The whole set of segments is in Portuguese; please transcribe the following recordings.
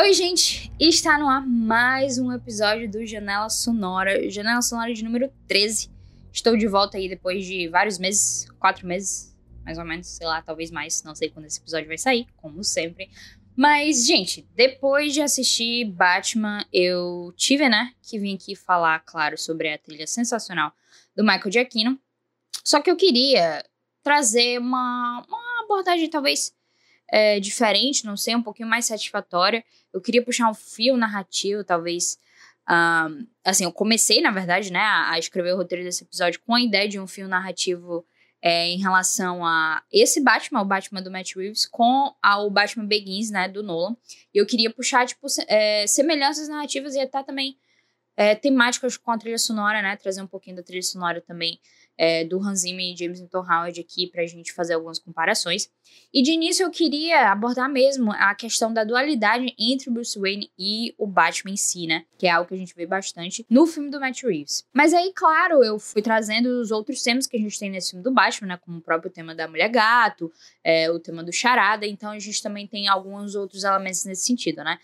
Oi, gente! Está no ar mais um episódio do Janela Sonora, Janela Sonora de número 13. Estou de volta aí depois de vários meses, quatro meses, mais ou menos, sei lá, talvez mais, não sei quando esse episódio vai sair, como sempre. Mas, gente, depois de assistir Batman, eu tive, né, que vir aqui falar, claro, sobre a trilha sensacional do Michael Giacchino. Só que eu queria trazer uma, uma abordagem talvez é, diferente, não sei, um pouquinho mais satisfatória. Eu queria puxar um fio narrativo, talvez. Um, assim, eu comecei, na verdade, né, a, escrever o roteiro desse episódio com a ideia de um fio narrativo é, em relação a esse Batman, o Batman do Matt Reeves, com o Batman Begins, né, do Nolan. E eu queria puxar, tipo, é, semelhanças narrativas e até também é, temáticas com a trilha sonora, né, trazer um pouquinho da trilha sonora também é, do Hans Zimmer e James Newton Howard aqui para a gente fazer algumas comparações. E de início eu queria abordar mesmo a questão da dualidade entre Bruce Wayne e o Batman em si, né? Que é algo que a gente vê bastante no filme do Matt Reeves. Mas aí, claro, eu fui trazendo os outros temas que a gente tem nesse filme do Batman, né? Como o próprio tema da Mulher Gato, é, o tema do Charada. Então a gente também tem alguns outros elementos nesse sentido, né?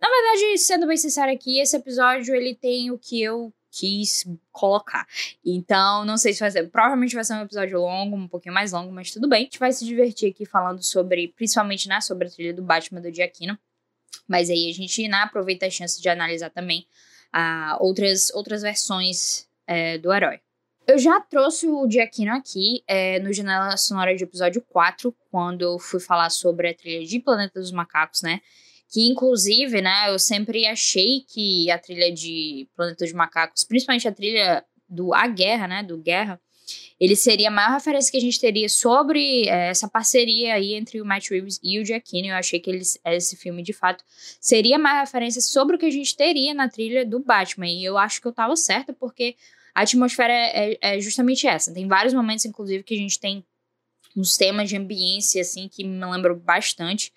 Na verdade, sendo bem sincero aqui, esse episódio ele tem o que eu quis colocar. Então, não sei se vai ser. Provavelmente vai ser um episódio longo, um pouquinho mais longo, mas tudo bem. A gente vai se divertir aqui falando sobre, principalmente, né, sobre a trilha do Batman do Giacchino. Mas aí a gente né, aproveita a chance de analisar também uh, outras, outras versões é, do herói. Eu já trouxe o Giacchino aqui é, no Janela Sonora de episódio 4, quando eu fui falar sobre a trilha de Planeta dos Macacos, né? Que inclusive, né, eu sempre achei que a trilha de Planeta dos Macacos, principalmente a trilha do A Guerra, né, do Guerra, ele seria a maior referência que a gente teria sobre é, essa parceria aí entre o Matt Reeves e o Giacchino. Eu achei que eles, esse filme, de fato, seria a maior referência sobre o que a gente teria na trilha do Batman. E eu acho que eu tava certa, porque a atmosfera é, é justamente essa. Tem vários momentos, inclusive, que a gente tem uns temas de ambiência, assim, que me lembram bastante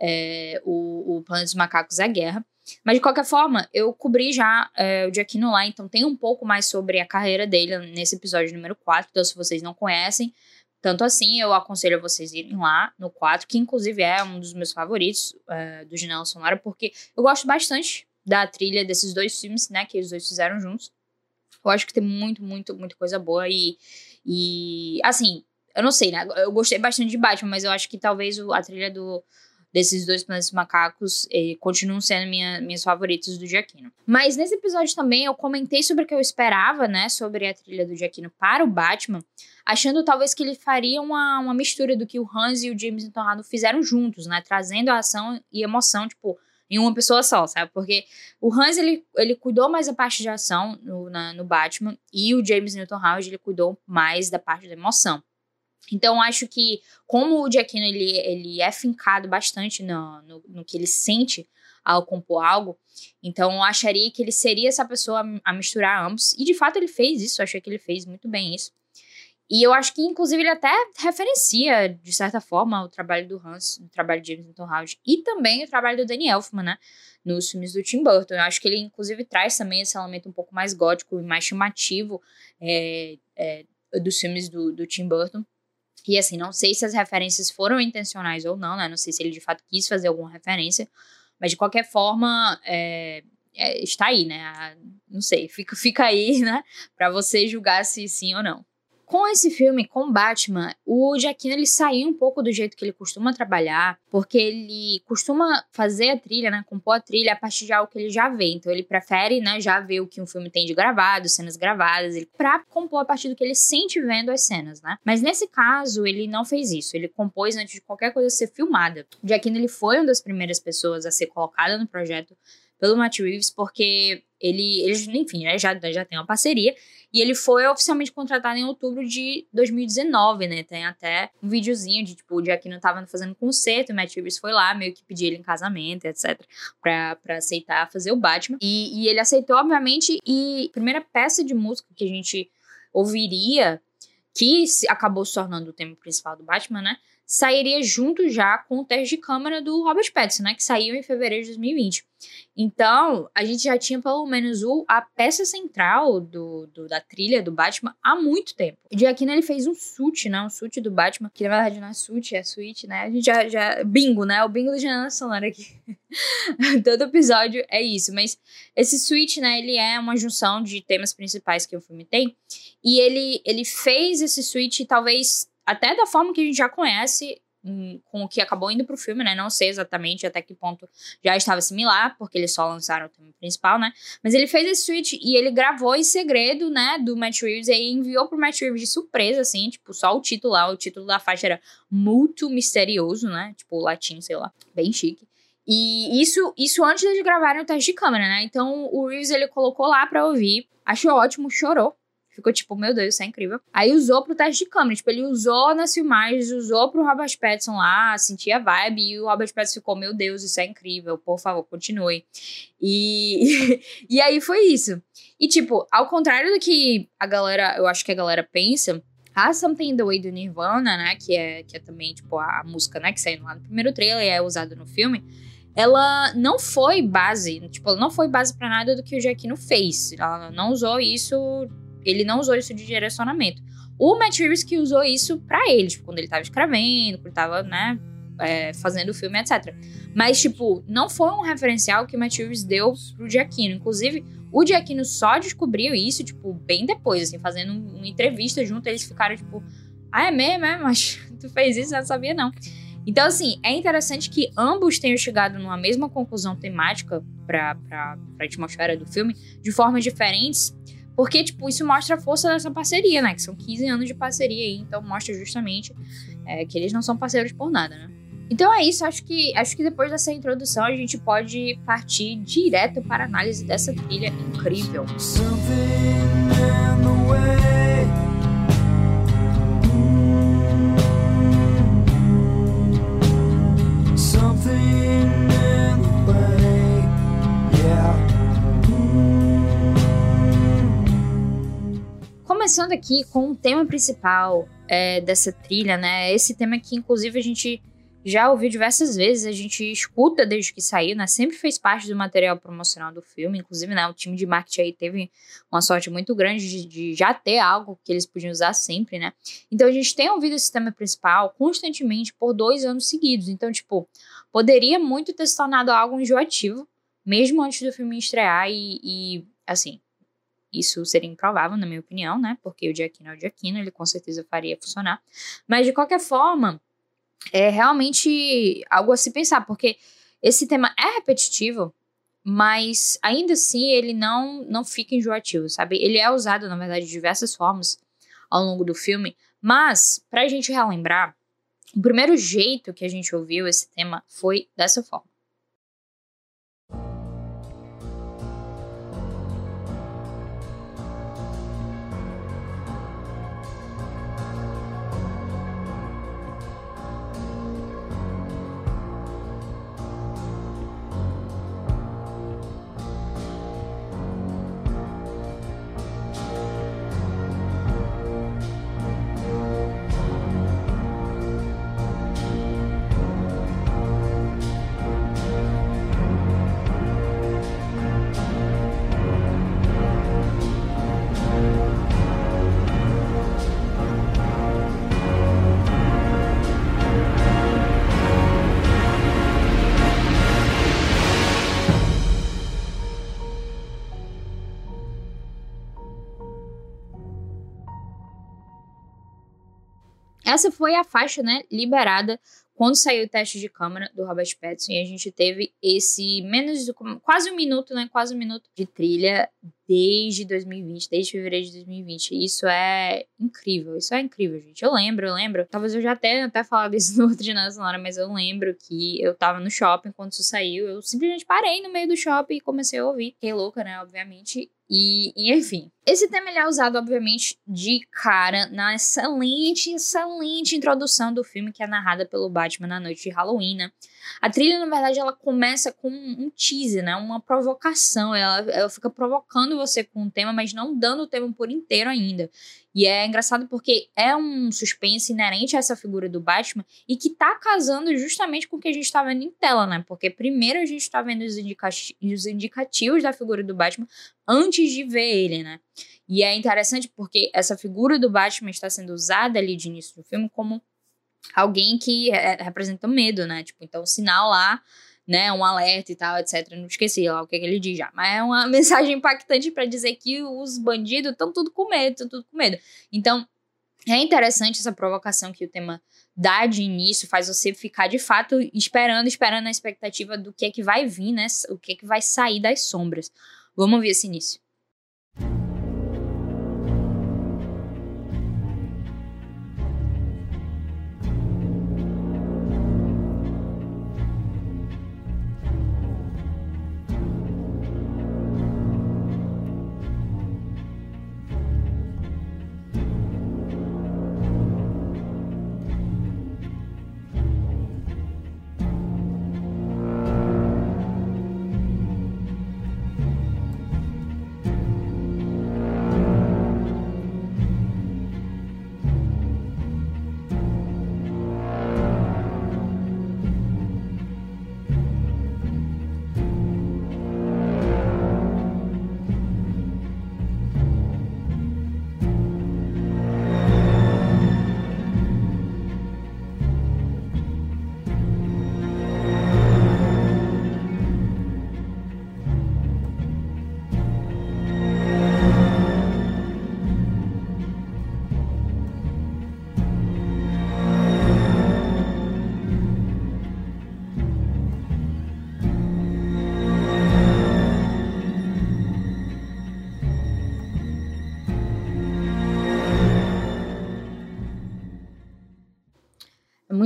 é, o, o dos Macacos é a Guerra. Mas, de qualquer forma, eu cobri já é, o Giacchino lá, então tem um pouco mais sobre a carreira dele nesse episódio número 4. Então, se vocês não conhecem, tanto assim, eu aconselho a vocês irem lá no 4, que inclusive é um dos meus favoritos é, do Janela Sonora, porque eu gosto bastante da trilha desses dois filmes, né, que os dois fizeram juntos. Eu acho que tem muito, muito, muita coisa boa e, e assim, eu não sei, né? Eu gostei bastante de Batman, mas eu acho que talvez a trilha do, desses dois planetas macacos eh, continuam sendo minha, minhas favoritas do Giacchino. Mas nesse episódio também eu comentei sobre o que eu esperava, né? Sobre a trilha do Giacchino para o Batman, achando talvez que ele faria uma, uma mistura do que o Hans e o James Torrado fizeram juntos, né? Trazendo a ação e emoção, tipo, em uma pessoa só, sabe? Porque o Hans, ele, ele cuidou mais da parte de ação no, na, no Batman e o James Newton Howard, ele cuidou mais da parte da emoção. Então, acho que, como o Giacchino ele, ele é fincado bastante no, no, no que ele sente ao compor algo, então eu acharia que ele seria essa pessoa a misturar ambos. E de fato ele fez isso, eu achei que ele fez muito bem isso. E eu acho que, inclusive, ele até referencia, de certa forma, o trabalho do Hans, o trabalho de James Newton Howard, e também o trabalho do Danny Elfman, né? Nos filmes do Tim Burton. Eu acho que ele, inclusive, traz também esse elemento um pouco mais gótico e mais chamativo é, é, dos filmes do, do Tim Burton. E assim, não sei se as referências foram intencionais ou não, né? Não sei se ele de fato quis fazer alguma referência, mas de qualquer forma, é, é, está aí, né? Não sei, fica, fica aí, né? Para você julgar se sim ou não. Com esse filme, com Batman, o Giacchino ele saiu um pouco do jeito que ele costuma trabalhar, porque ele costuma fazer a trilha, né, compor a trilha a partir de algo que ele já vê. Então ele prefere, né, já ver o que um filme tem de gravado, cenas gravadas, ele para compor a partir do que ele sente vendo as cenas, né? Mas nesse caso, ele não fez isso. Ele compôs antes de qualquer coisa ser filmada. O Giacchino ele foi uma das primeiras pessoas a ser colocada no projeto pelo Matt Reeves, porque ele, eles, enfim, né, já, já tem uma parceria. E ele foi oficialmente contratado em outubro de 2019, né? Tem até um videozinho de, tipo, o Giacchino tava fazendo concerto, o Matt Reeves foi lá, meio que pedir ele em casamento, etc. Pra, pra aceitar fazer o Batman. E, e ele aceitou, obviamente, e a primeira peça de música que a gente ouviria, que acabou se tornando o tema principal do Batman, né? Sairia junto já com o teste de câmera do Robert Pattinson, né? Que saiu em fevereiro de 2020. Então, a gente já tinha pelo menos o, a peça central do, do, da trilha do Batman há muito tempo. O Giacchino, ele fez um suit, né? Um suit do Batman, que na verdade não é suit, é suite, né? A gente já, já... Bingo, né? O bingo do Janela Sonora aqui. Todo episódio é isso. Mas esse suit, né? Ele é uma junção de temas principais que o filme tem. E ele, ele fez esse suit, talvez até da forma que a gente já conhece hum, com o que acabou indo pro filme, né? Não sei exatamente até que ponto já estava similar, porque eles só lançaram o tema principal, né? Mas ele fez esse switch e ele gravou em segredo, né, do Matt Reeves e enviou pro Matt Reeves de surpresa, assim, tipo, só o título lá, o título da faixa era Muito Misterioso, né? Tipo, latim, sei lá, bem chique. E isso, isso antes de gravarem o teste de câmera, né? Então o Reeves ele colocou lá pra ouvir, achou ótimo, chorou ficou tipo, meu Deus, isso é incrível. Aí usou pro teste de câmera, tipo, ele usou nas filmagens, usou pro Robert Pattinson lá, sentia a vibe, e o Robert Pattinson ficou, meu Deus, isso é incrível, por favor, continue. E, e aí foi isso. E, tipo, ao contrário do que a galera, eu acho que a galera pensa, a Something in the Way do Nirvana, né, que é, que é também, tipo, a música, né, que saiu lá no primeiro trailer e é usada no filme, ela não foi base, tipo, ela não foi base para nada do que o Giacchino fez. Ela não usou isso ele não usou isso de direcionamento. O Matt Reeves que usou isso para ele, tipo, quando ele tava escrevendo, quando ele tava, né, é, fazendo o filme, etc. Mas, tipo, não foi um referencial que o Matt Reeves deu pro Giacchino. Inclusive, o Giacchino só descobriu isso, tipo, bem depois, assim, fazendo uma entrevista junto, eles ficaram, tipo, ah, é mesmo, é? Mas tu fez isso, eu não sabia, não. Então, assim, é interessante que ambos tenham chegado numa mesma conclusão temática para a atmosfera do filme, de formas diferentes, porque, tipo, isso mostra a força dessa parceria, né? Que são 15 anos de parceria aí, então mostra justamente é, que eles não são parceiros por nada, né? Então é isso, acho que, acho que depois dessa introdução a gente pode partir direto para a análise dessa trilha incrível. Começando aqui com o tema principal é, dessa trilha, né? Esse tema que, inclusive, a gente já ouviu diversas vezes, a gente escuta desde que saiu, né? Sempre fez parte do material promocional do filme, inclusive, né? O time de marketing aí teve uma sorte muito grande de, de, já ter algo que eles podiam usar sempre, né? Então a gente tem ouvido esse tema principal constantemente por dois anos seguidos. Então, tipo, poderia muito ter se tornado algo enjoativo, mesmo antes do filme estrear e, e assim, isso seria improvável, na minha opinião, né? Porque o Giacchino é o Giacchino, ele com certeza faria funcionar. Mas, de qualquer forma, é realmente algo a se pensar, porque esse tema é repetitivo, mas ainda assim ele não, não fica enjoativo, sabe? Ele é usado, na verdade, de diversas formas ao longo do filme, mas, pra gente relembrar, o primeiro jeito que a gente ouviu esse tema foi dessa forma. Essa foi a faixa, né, liberada quando saiu o teste de câmera do Robert Pattinson e a gente teve esse menos quase um minuto, né, quase um minuto de trilha desde 2020, desde fevereiro de 2020. Isso é incrível, isso é incrível, gente. Eu lembro, eu lembro, talvez eu já tenha até falado isso no outro de Sonora, mas eu lembro que eu tava no shopping quando isso saiu, eu simplesmente parei no meio do shopping e comecei a ouvir. Fiquei louca, né, obviamente, e, e, enfim, esse tema ele é usado, obviamente, de cara na excelente, excelente introdução do filme que é narrada pelo Batman na noite de Halloween, né? A trilha, na verdade, ela começa com um teaser, né? Uma provocação. Ela, ela fica provocando você com o tema, mas não dando o tema por inteiro ainda. E é engraçado porque é um suspense inerente a essa figura do Batman e que tá casando justamente com o que a gente tá vendo em tela, né? Porque primeiro a gente tá vendo os, indica os indicativos da figura do Batman antes de ver ele, né? E é interessante porque essa figura do Batman está sendo usada ali de início do filme como alguém que é, representa medo, né? Tipo, então, sinal lá, né? Um alerta e tal, etc. Não esqueci lá o que, que ele diz já. Mas é uma mensagem impactante para dizer que os bandidos estão tudo com medo, estão tudo com medo. Então, é interessante essa provocação que o tema dá de início, faz você ficar de fato esperando, esperando a expectativa do que é que vai vir, né? O que é que vai sair das sombras. Vamos ver esse início.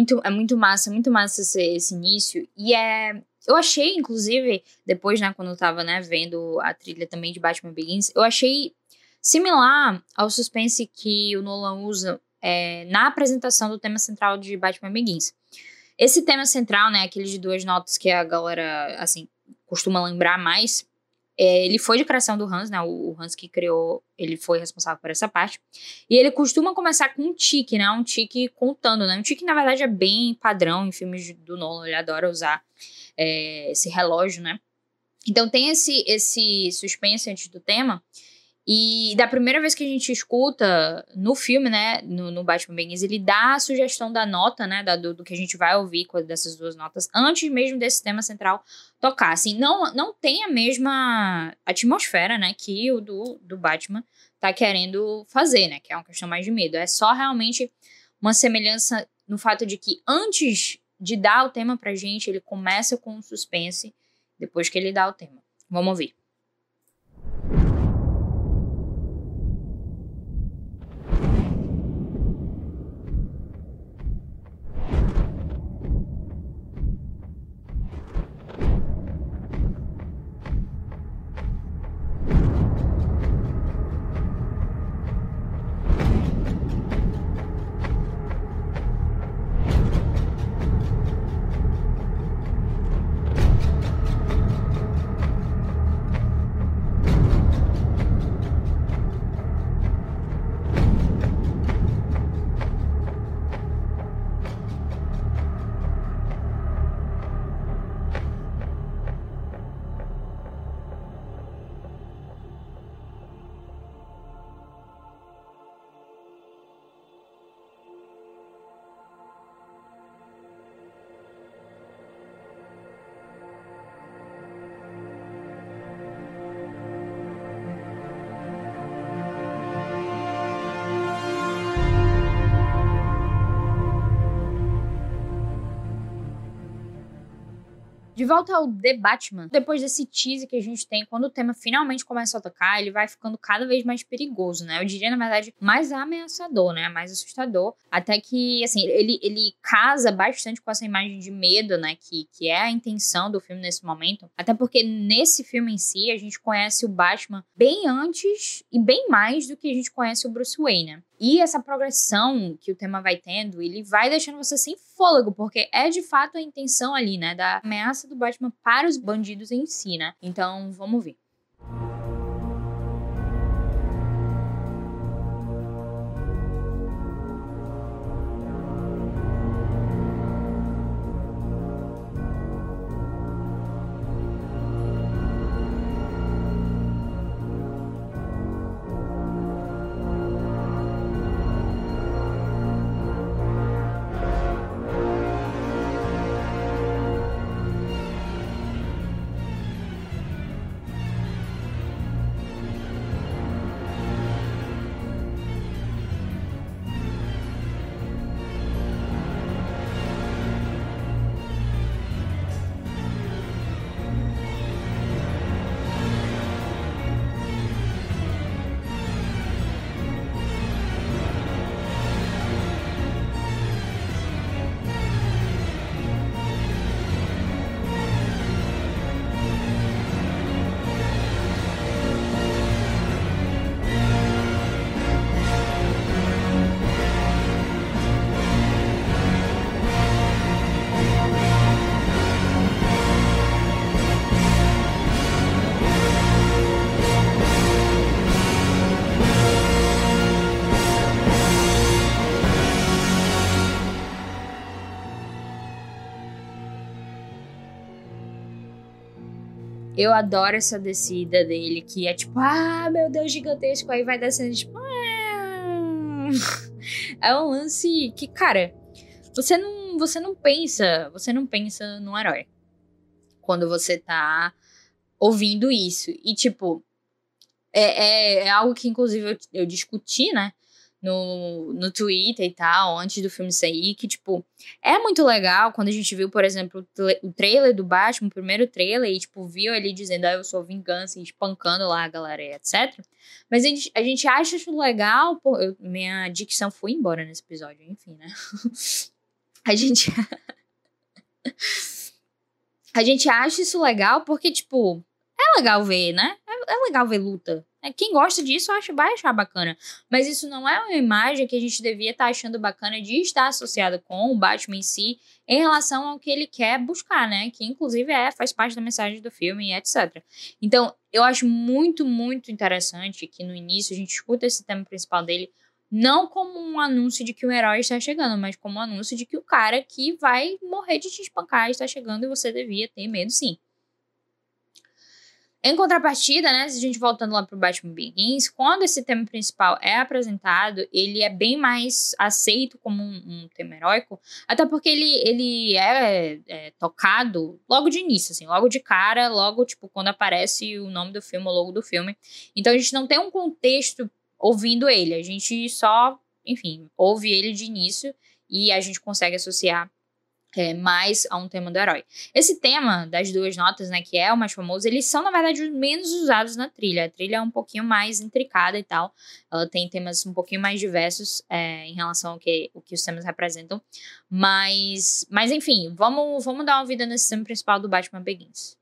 Muito, é muito massa, muito massa esse, esse início. E é. Eu achei, inclusive, depois, né, quando eu tava, né, vendo a trilha também de Batman Begins, eu achei similar ao suspense que o Nolan usa é, na apresentação do tema central de Batman Begins. Esse tema central, né, aquele de duas notas que a galera, assim, costuma lembrar mais, é, ele foi de criação do Hans, né? O, o, Hans que criou, ele foi responsável por essa parte. E ele costuma começar com um tique, né? Um tique contando, né? Um tique, na verdade, é bem padrão em filmes do Nolan. Ele adora usar é, esse relógio, né? Então tem esse, esse suspense antes do tema. E da primeira vez que a gente escuta no filme, né, no, no Batman Begins, ele dá a sugestão da nota, né, da, do, do, que a gente vai ouvir dessas duas notas, antes mesmo desse tema central tocar. Assim, não, não tem a mesma atmosfera, né, que o do, do Batman tá querendo fazer, né, que é uma questão mais de medo. É só realmente uma semelhança no fato de que antes de dar o tema pra gente, ele começa com um suspense, depois que ele dá o tema. Vamos ouvir. De volta ao The Batman, depois desse teaser que a gente tem, quando o tema finalmente começa a tocar, ele vai ficando cada vez mais perigoso, né? Eu diria, na verdade, mais ameaçador, né? Mais assustador. Até que, assim, ele, ele casa bastante com essa imagem de medo, né? Que, que é a intenção do filme nesse momento. Até porque nesse filme em si, a gente conhece o Batman bem antes e bem mais do que a gente conhece o Bruce Wayne, né? E essa progressão que o tema vai tendo, ele vai deixando você sem fôlego, porque é de fato a intenção ali, né, da ameaça do Batman para os bandidos em si, né? Então, vamos ver. Eu adoro essa descida dele, que é tipo, ah, meu Deus, gigantesco. Aí vai descendo, tipo. Ah. É um lance que, cara, você não, você não pensa, você não pensa num herói. Quando você tá ouvindo isso. E, tipo, é, é, é algo que, inclusive, eu, eu discuti, né? No, no Twitter e tal, antes do filme sair, que, tipo, é muito legal quando a gente viu, por exemplo, o trailer do Batman, o primeiro trailer, e, tipo, viu ele dizendo, ah, eu sou vingança, e espancando lá a galera, etc. Mas a gente, a gente acha isso legal, pô, eu, minha dicção foi embora nesse episódio, enfim, né? a gente. a gente acha isso legal porque, tipo, é legal ver, né? É, é legal ver luta. É, quem gosta disso acha, vai achar bacana. Mas isso não é uma imagem que a gente devia estar tá achando bacana de estar associada com o Batman em si, em relação ao que ele quer buscar, né? Que inclusive é, faz parte da mensagem do filme e etc. Então, eu acho muito, muito interessante que no início a gente escuta esse tema principal dele não como um anúncio de que o herói está chegando, mas como um anúncio de que o cara que vai morrer de te espancar está chegando e você devia ter medo sim. Em contrapartida, né, se a gente voltando lá pro Batman Begins, quando esse tema principal é apresentado, ele é bem mais aceito como um, um tema heróico, até porque ele, ele é, é, tocado logo de início, assim, logo de cara, logo, tipo, quando aparece o nome do filme, o logo do filme. Então a gente não tem um contexto ouvindo ele, a gente só, enfim, ouve ele de início e a gente consegue associar é, mais a um tema do herói. Esse tema das duas notas, né, que é o mais famoso, eles são, na verdade, os menos usados na trilha. A trilha é um pouquinho mais intricada e tal. Ela tem temas um pouquinho mais diversos é, em relação ao que, o que os temas representam. Mas, mas enfim, vamos, vamos dar uma vida nesse tema principal do Batman Begins.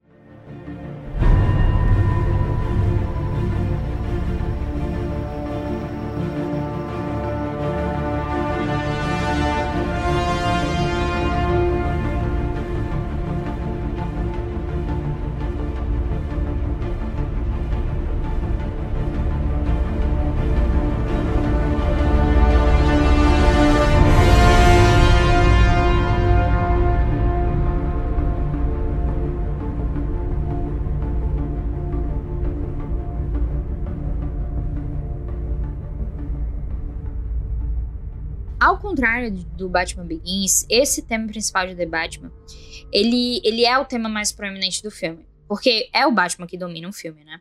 Contrário do Batman Begins, esse tema principal de The Batman, ele, ele é o tema mais proeminente do filme. Porque é o Batman que domina o filme, né?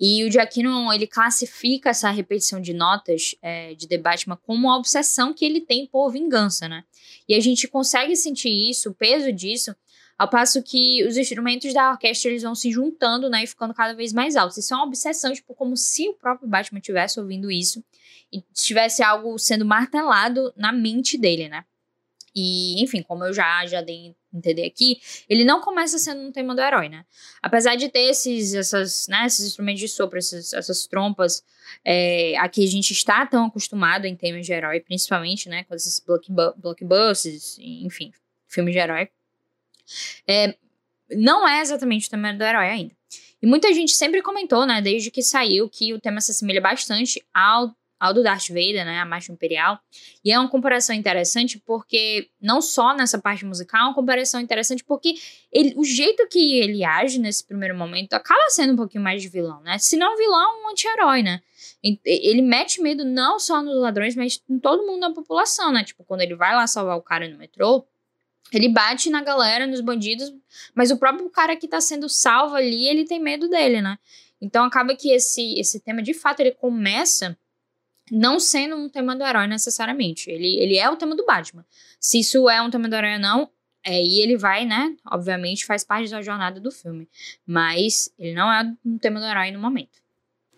E o Giacchino, ele classifica essa repetição de notas é, de The Batman como uma obsessão que ele tem por vingança, né? E a gente consegue sentir isso, o peso disso, ao passo que os instrumentos da orquestra eles vão se juntando, né, e ficando cada vez mais altos. Isso é uma obsessão, tipo, como se o próprio Batman estivesse ouvindo isso e tivesse algo sendo martelado na mente dele, né? E, enfim, como eu já, já dei entender aqui, ele não começa sendo um tema do herói, né? Apesar de ter esses, essas, né, esses instrumentos de sopro, essas, essas trompas, é, a que a gente está tão acostumado em temas de herói, principalmente, né, com esses blockbusters, enfim, filmes de herói, é, não é exatamente o tema do herói ainda. E muita gente sempre comentou, né, desde que saiu, que o tema se assemelha bastante ao, ao do Darth Vader, né, a Marcha Imperial. E é uma comparação interessante porque, não só nessa parte musical, é uma comparação interessante porque ele, o jeito que ele age nesse primeiro momento acaba sendo um pouquinho mais de vilão, né? Se não vilão, um anti-herói, né? Ele mete medo não só nos ladrões, mas em todo mundo da população, né? Tipo, quando ele vai lá salvar o cara no metrô, ele bate na galera, nos bandidos, mas o próprio cara que tá sendo salvo ali, ele tem medo dele, né? Então acaba que esse, esse tema, de fato, ele começa não sendo um tema do herói necessariamente. Ele, ele é o tema do Batman. Se isso é um tema do herói ou não, é, e ele vai, né? Obviamente faz parte da jornada do filme. Mas ele não é um tema do herói no momento.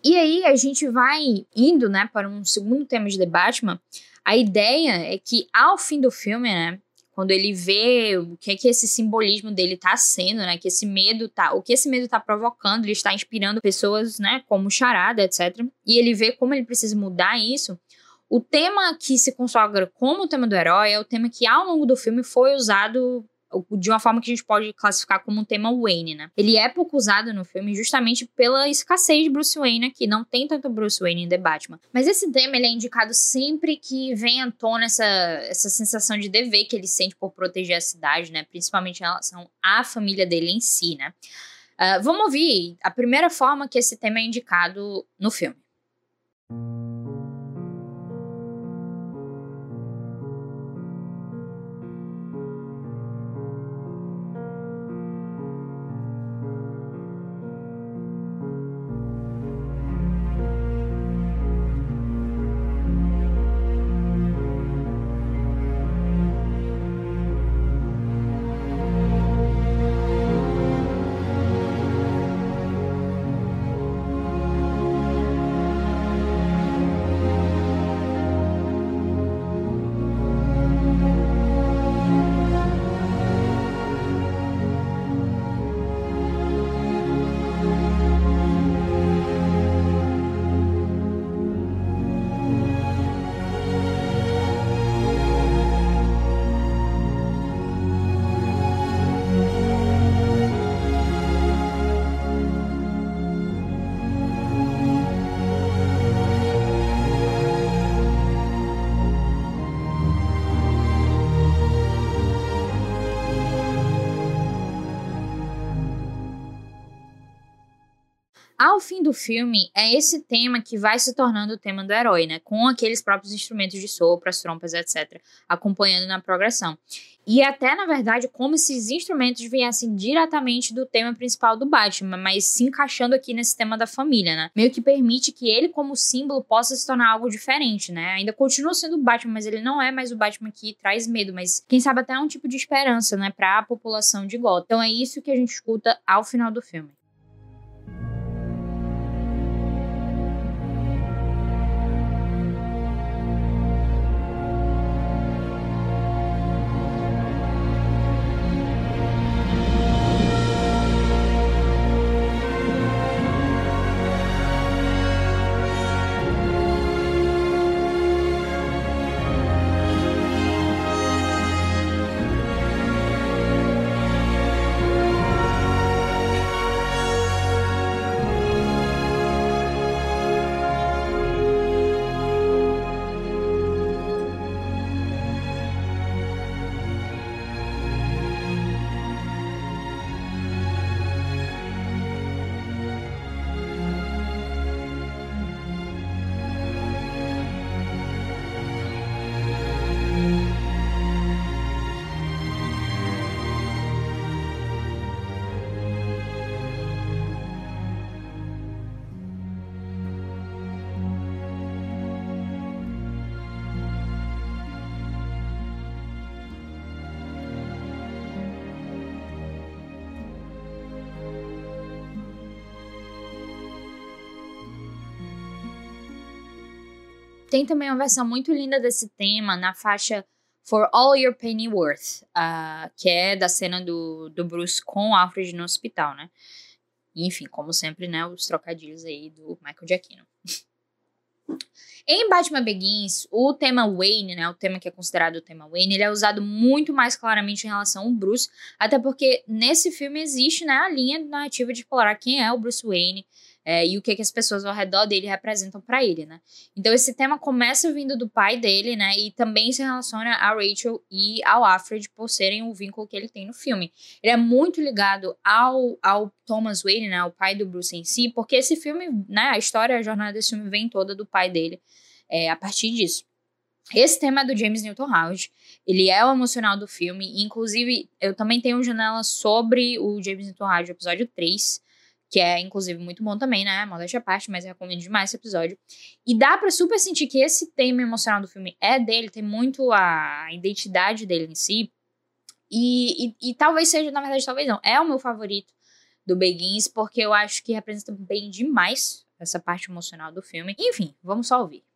E aí a gente vai indo, né, para um segundo tema de The Batman. A ideia é que ao fim do filme, né, quando ele vê o que é que esse simbolismo dele tá sendo, né? Que esse medo tá, o que esse medo tá provocando, ele está inspirando pessoas, né, como Charada, etc. E ele vê como ele precisa mudar isso. O tema que se consagra como o tema do herói é o tema que ao longo do filme foi usado de uma forma que a gente pode classificar como um tema Wayne, né? Ele é pouco usado no filme justamente pela escassez de Bruce Wayne aqui, não tem tanto Bruce Wayne em The Batman. Mas esse tema ele é indicado sempre que vem à tona essa, essa sensação de dever que ele sente por proteger a cidade, né? Principalmente em relação à família dele em si, né? Uh, vamos ouvir a primeira forma que esse tema é indicado no filme. Do filme, é esse tema que vai se tornando o tema do herói, né? Com aqueles próprios instrumentos de sopro, as trompas, etc., acompanhando na progressão. E até, na verdade, como esses instrumentos viessem diretamente do tema principal do Batman, mas se encaixando aqui nesse tema da família, né? Meio que permite que ele, como símbolo, possa se tornar algo diferente, né? Ainda continua sendo o Batman, mas ele não é mais o Batman que traz medo, mas quem sabe até um tipo de esperança, né, para a população de Gotham. Então é isso que a gente escuta ao final do filme. Tem também uma versão muito linda desse tema na faixa For All Your Penny Worth, uh, que é da cena do, do Bruce com Alfred no hospital, né? Enfim, como sempre, né, os trocadilhos aí do Michael Giacchino. Em Batman Begins, o tema Wayne, né, o tema que é considerado o tema Wayne, ele é usado muito mais claramente em relação ao Bruce, até porque nesse filme existe, né, a linha narrativa de explorar quem é o Bruce Wayne, é, e o que, que as pessoas ao redor dele representam para ele, né? Então esse tema começa vindo do pai dele, né? E também se relaciona a Rachel e ao Alfred por serem o vínculo que ele tem no filme. Ele é muito ligado ao, ao Thomas Wayne, né? O pai do Bruce em si, porque esse filme, né? A história, a jornada desse filme vem toda do pai dele é, a partir disso. Esse tema é do James Newton Howard. Ele é o emocional do filme. Inclusive, eu também tenho uma janela sobre o James Newton Howard, episódio 3 que é inclusive muito bom também, né? Modéstia à parte, mas recomendo demais esse episódio. E dá pra super sentir que esse tema emocional do filme é dele, tem muito a identidade dele em si. E, e, e talvez seja, na verdade, talvez não, é o meu favorito do Begins, porque eu acho que representa bem demais essa parte emocional do filme. Enfim, vamos só ouvir.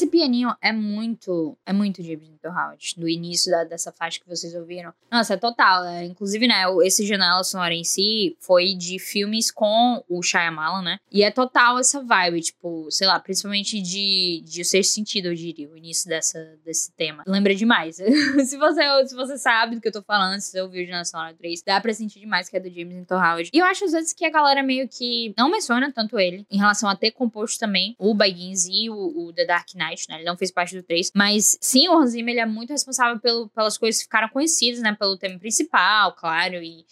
Esse pianinho é muito, é muito James Howard, no início da, dessa faixa que vocês ouviram. Nossa, é total. É, inclusive, né, esse Janela Sonora em si foi de filmes com o Shyamalan, né? E é total essa vibe, tipo, sei lá, principalmente de, de o sexto sentido, eu diria, o início dessa, desse tema. Lembra demais. se, você, se você sabe do que eu tô falando, se você ouviu Janela Sonora 3, dá pra sentir demais que é do James Howard. E eu acho às vezes que a galera meio que não menciona tanto ele, em relação a ter composto também o Baggins e o, o The Dark Knight, né? Ele não fez parte do 3. Mas sim, o Hans Zimmer ele é muito responsável pelo, pelas coisas que ficaram conhecidas, né? Pelo tema principal, claro, e,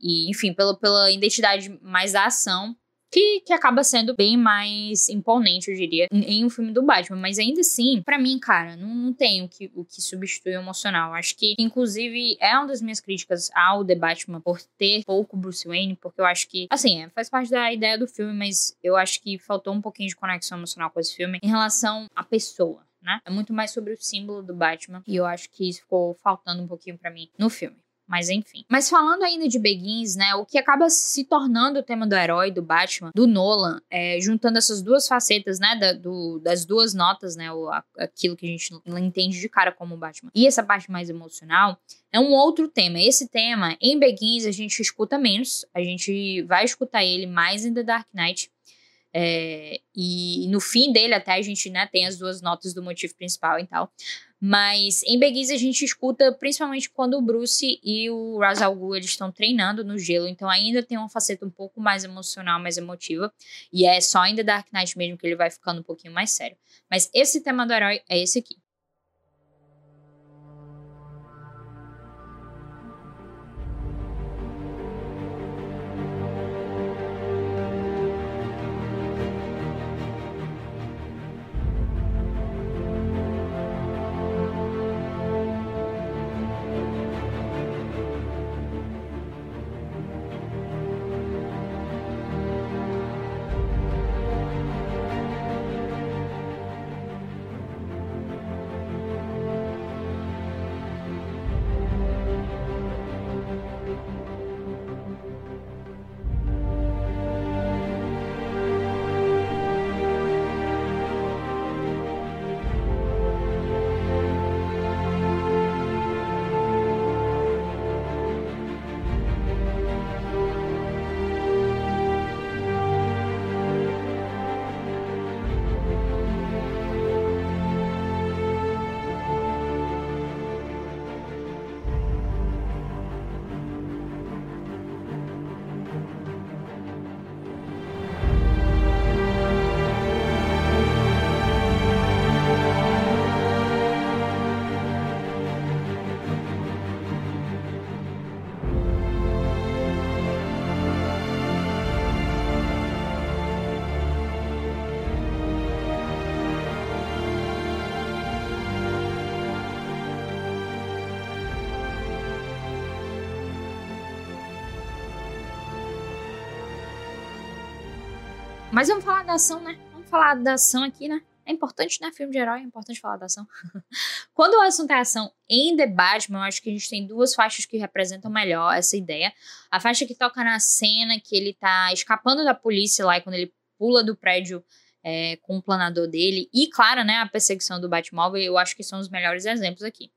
e enfim, pelo, pela identidade mais da ação que, que acaba sendo bem mais imponente, eu diria, em, um filme do Batman. Mas ainda assim, para mim, cara, não, não tem o que, o que substitui o emocional. Acho que, inclusive, é uma das minhas críticas ao The Batman por ter pouco Bruce Wayne, porque eu acho que, assim, é, faz parte da ideia do filme, mas eu acho que faltou um pouquinho de conexão emocional com esse filme em relação à pessoa. Né? É muito mais sobre o símbolo do Batman. E eu acho que isso ficou faltando um pouquinho para mim no filme. Mas enfim. Mas falando ainda de Begins, né? O que acaba se tornando o tema do herói, do Batman, do Nolan, é, juntando essas duas facetas, né? Da, do, das duas notas, né? O, aquilo que a gente entende de cara como Batman. E essa parte mais emocional é um outro tema. Esse tema, em Begins, a gente escuta menos. A gente vai escutar ele mais em The Dark Knight. É, e no fim dele, até a gente né, tem as duas notas do motivo principal e tal. Mas em Begins a gente escuta principalmente quando o Bruce e o Ra's al Ghul eles estão treinando no gelo, então ainda tem uma faceta um pouco mais emocional, mais emotiva, e é só ainda Dark Knight mesmo que ele vai ficando um pouquinho mais sério. Mas esse tema do herói é esse aqui. Mas vamos falar da ação, né? Vamos falar da ação aqui, né? É importante, né? Filme de herói, é importante falar da ação. Quando o assunto é ação em The Batman, eu acho que a gente tem duas faixas que representam melhor essa ideia. A faixa que toca na cena que ele tá escapando da polícia lá, e quando ele pula do prédio é, com o planador dele. E, claro, né, a perseguição do Batmóvel, eu acho que são os melhores exemplos aqui.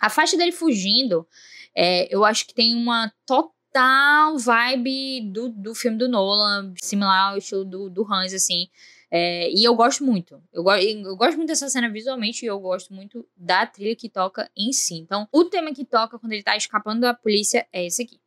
A faixa dele fugindo, é, eu acho que tem uma total vibe do, do filme do Nolan, similar ao estilo do, do Hans, assim. É, e eu gosto muito. Eu, eu, gosto muito dessa cena visualmente e eu gosto muito da trilha que toca em si. Então, o tema que toca quando ele tá escapando da polícia é esse aqui.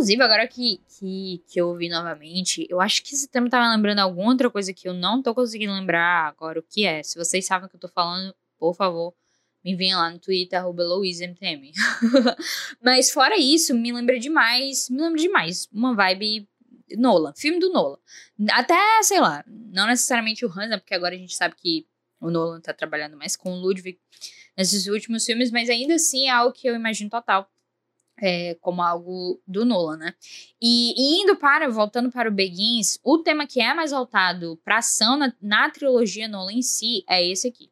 Inclusive, agora que, que, que eu ouvi novamente, eu acho que esse tema me lembrando alguma outra coisa que eu não tô conseguindo lembrar agora o que é. Se vocês sabem o que eu tô falando, por favor, me venha lá no Twitter, arroba. Mas fora isso, me lembra demais, me lembra demais uma vibe Nolan, filme do Nolan. Até, sei lá, não necessariamente o Hans, né, porque agora a gente sabe que o Nolan tá trabalhando mais com o Ludwig nesses últimos filmes, mas ainda assim é algo que eu imagino total é, como algo do Nolan, né? E, e, indo para, voltando para o Begins, o tema que é mais voltado para ação na, na trilogia Nolan em si é esse aqui.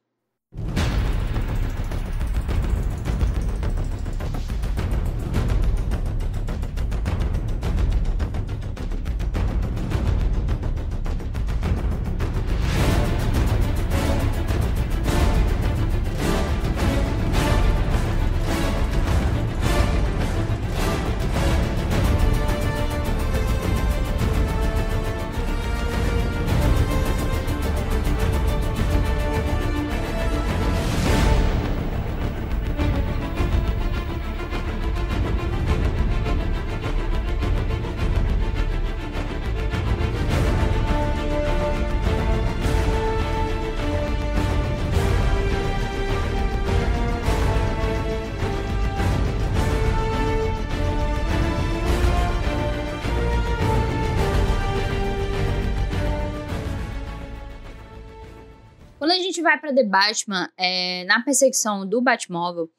Gente vai para The Batman, é, na perseguição do Batmóvel,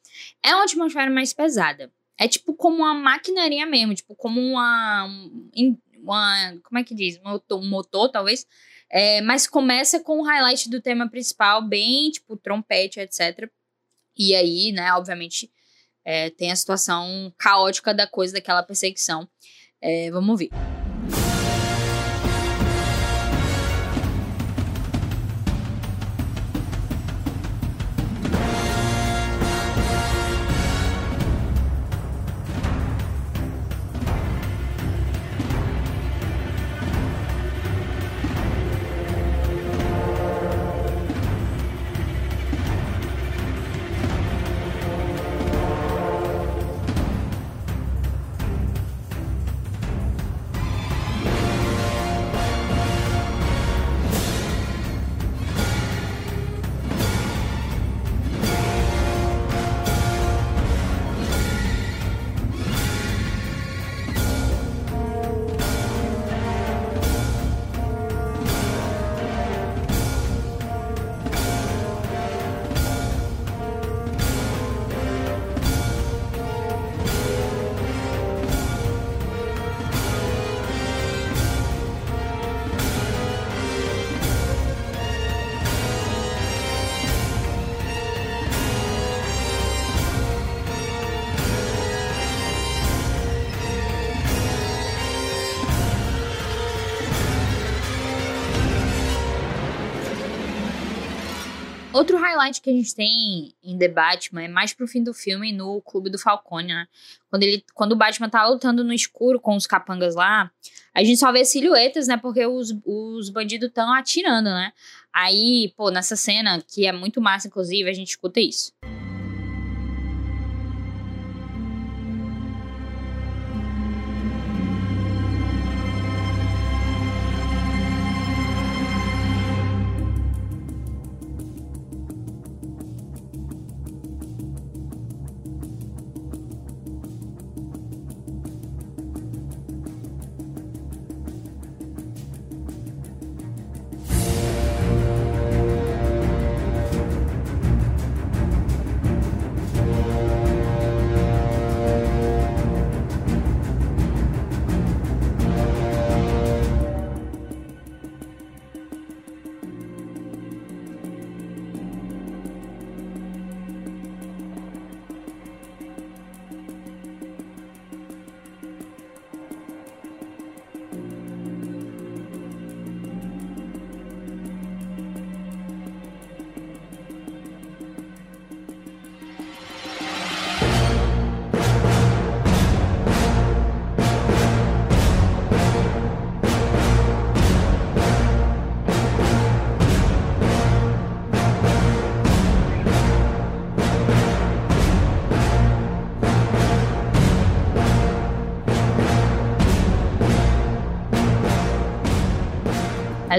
é uma atmosfera mais pesada. É tipo como uma maquinaria mesmo, tipo como uma. uma como é que diz? Um motor, um motor talvez. É, mas começa com o highlight do tema principal, bem tipo trompete, etc. E aí, né, obviamente, é, tem a situação caótica da coisa daquela perseguição. É, vamos ver. Que a gente tem em The Batman é mais pro fim do filme no Clube do Falcone, né? Quando, ele, quando o Batman tá lutando no escuro com os capangas lá, a gente só vê silhuetas, né? Porque os, os bandidos estão atirando, né? Aí, pô, nessa cena, que é muito massa, inclusive, a gente escuta isso.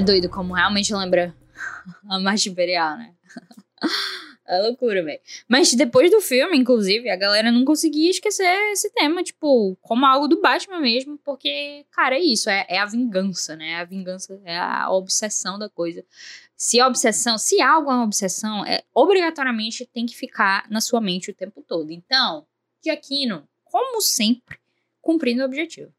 É doido como realmente lembra a Marcha Imperial, né? É loucura, velho. Mas depois do filme, inclusive, a galera não conseguia esquecer esse tema, tipo, como algo do Batman mesmo, porque, cara, é isso, é, é a vingança, né? A vingança é a obsessão da coisa. Se a obsessão, se algo é uma obsessão, é, obrigatoriamente tem que ficar na sua mente o tempo todo. Então, Giaquino, como sempre, cumprindo o objetivo.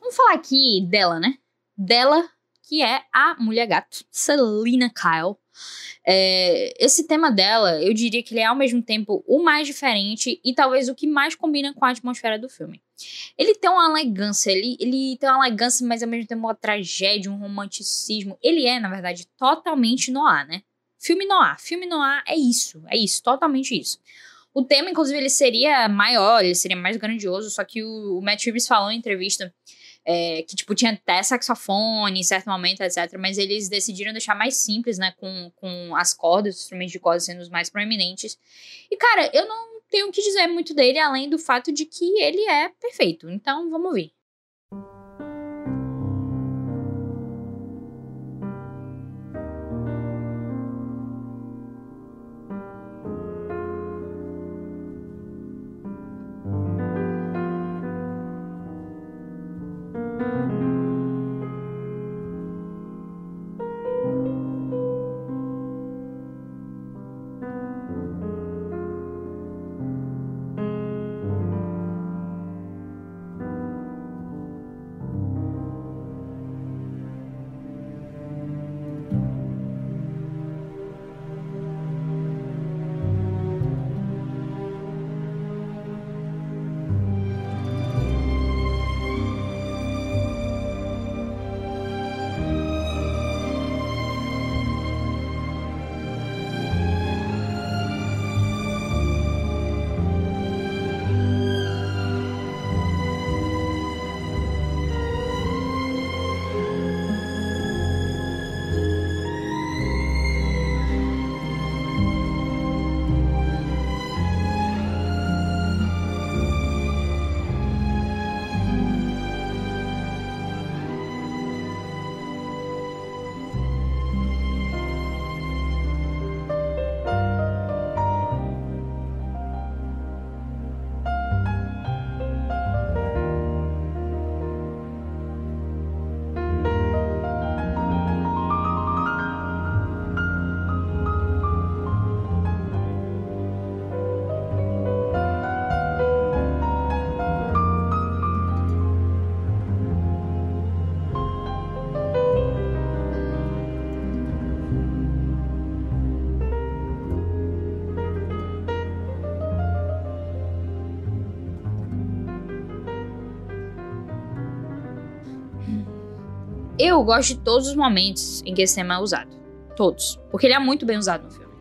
Vamos falar aqui dela, né? Dela que é a Mulher Gato, Selina Kyle. É, esse tema dela, eu diria que ele é ao mesmo tempo o mais diferente e talvez o que mais combina com a atmosfera do filme. Ele tem uma elegância, ele, ele tem uma elegância, mas ao mesmo tempo uma tragédia, um romanticismo. Ele é, na verdade, totalmente noir, né? Filme noir. Filme noir é isso, é isso, totalmente isso. O tema, inclusive, ele seria maior, ele seria mais grandioso, só que o, o Matt Reeves falou em entrevista é, que, tipo, tinha até saxofone em certo momento, etc. Mas eles decidiram deixar mais simples, né? Com, com as cordas, os instrumentos de corda sendo os mais proeminentes. E, cara, eu não tenho o que dizer muito dele, além do fato de que ele é perfeito. Então, vamos ver. Eu gosto de todos os momentos em que esse tema é usado. Todos. Porque ele é muito bem usado no filme.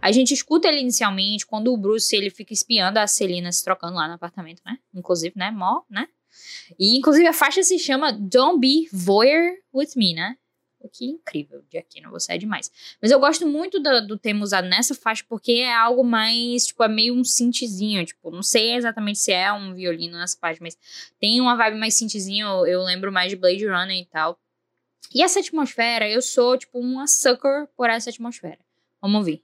A gente escuta ele inicialmente quando o Bruce ele fica espiando a Celina se trocando lá no apartamento, né? Inclusive, né? Mó, né? E inclusive a faixa se chama Don't Be Voyeur With Me, né? O que incrível de aqui, não você é demais. Mas eu gosto muito do, do tema usado nessa faixa porque é algo mais, tipo, é meio um synthzinho, tipo, não sei exatamente se é um violino nessa parte, mas tem uma vibe mais synthzinho, eu lembro mais de Blade Runner e tal. E essa atmosfera, eu sou, tipo, uma sucker por essa atmosfera. Vamos ouvir.